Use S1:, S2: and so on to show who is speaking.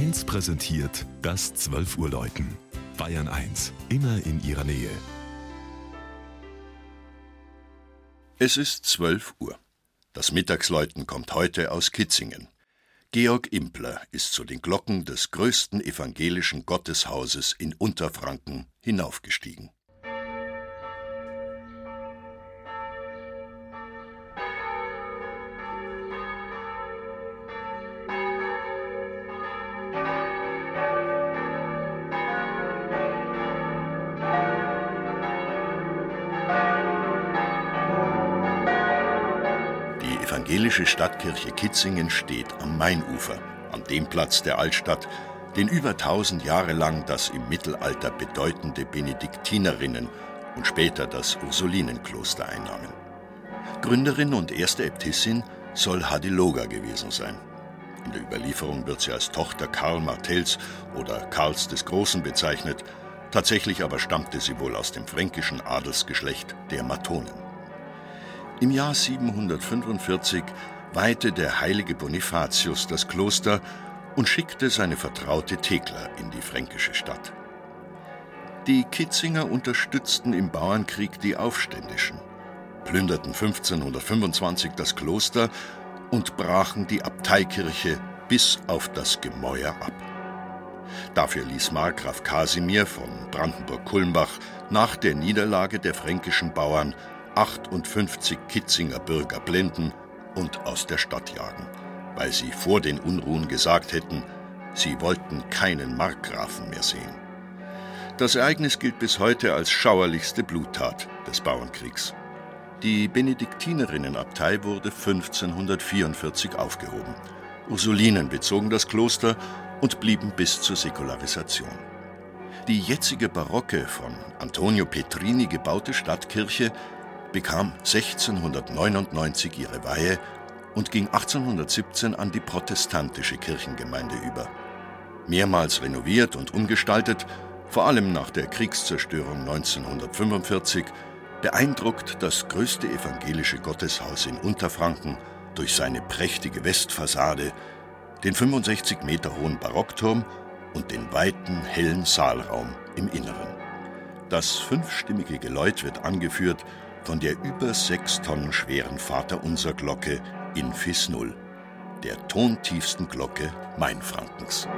S1: 1 präsentiert das 12 Uhr Läuten. Bayern 1, immer in ihrer Nähe.
S2: Es ist 12 Uhr. Das Mittagsläuten kommt heute aus Kitzingen. Georg Impler ist zu den Glocken des größten evangelischen Gotteshauses in Unterfranken hinaufgestiegen. Evangelische Stadtkirche Kitzingen steht am Mainufer, an dem Platz der Altstadt, den über tausend Jahre lang das im Mittelalter bedeutende Benediktinerinnen und später das Ursulinenkloster einnahmen. Gründerin und erste Äbtissin soll Hadiloga gewesen sein. In der Überlieferung wird sie als Tochter Karl Martells oder Karls des Großen bezeichnet, tatsächlich aber stammte sie wohl aus dem fränkischen Adelsgeschlecht der Matonen. Im Jahr 745 weihte der heilige Bonifatius das Kloster und schickte seine Vertraute Thekla in die fränkische Stadt. Die Kitzinger unterstützten im Bauernkrieg die Aufständischen, plünderten 1525 das Kloster und brachen die Abteikirche bis auf das Gemäuer ab. Dafür ließ Markgraf Kasimir von Brandenburg-Kulmbach nach der Niederlage der fränkischen Bauern 58 Kitzinger Bürger blenden und aus der Stadt jagen, weil sie vor den Unruhen gesagt hätten, sie wollten keinen Markgrafen mehr sehen. Das Ereignis gilt bis heute als schauerlichste Bluttat des Bauernkriegs. Die Benediktinerinnenabtei wurde 1544 aufgehoben. Ursulinen bezogen das Kloster und blieben bis zur Säkularisation. Die jetzige barocke von Antonio Petrini gebaute Stadtkirche bekam 1699 ihre Weihe und ging 1817 an die protestantische Kirchengemeinde über. Mehrmals renoviert und umgestaltet, vor allem nach der Kriegszerstörung 1945, beeindruckt das größte evangelische Gotteshaus in Unterfranken durch seine prächtige Westfassade, den 65 Meter hohen Barockturm und den weiten, hellen Saalraum im Inneren. Das fünfstimmige Geläut wird angeführt von der über sechs Tonnen schweren Vaterunser Glocke in Fis Null, der tontiefsten Glocke Mainfrankens.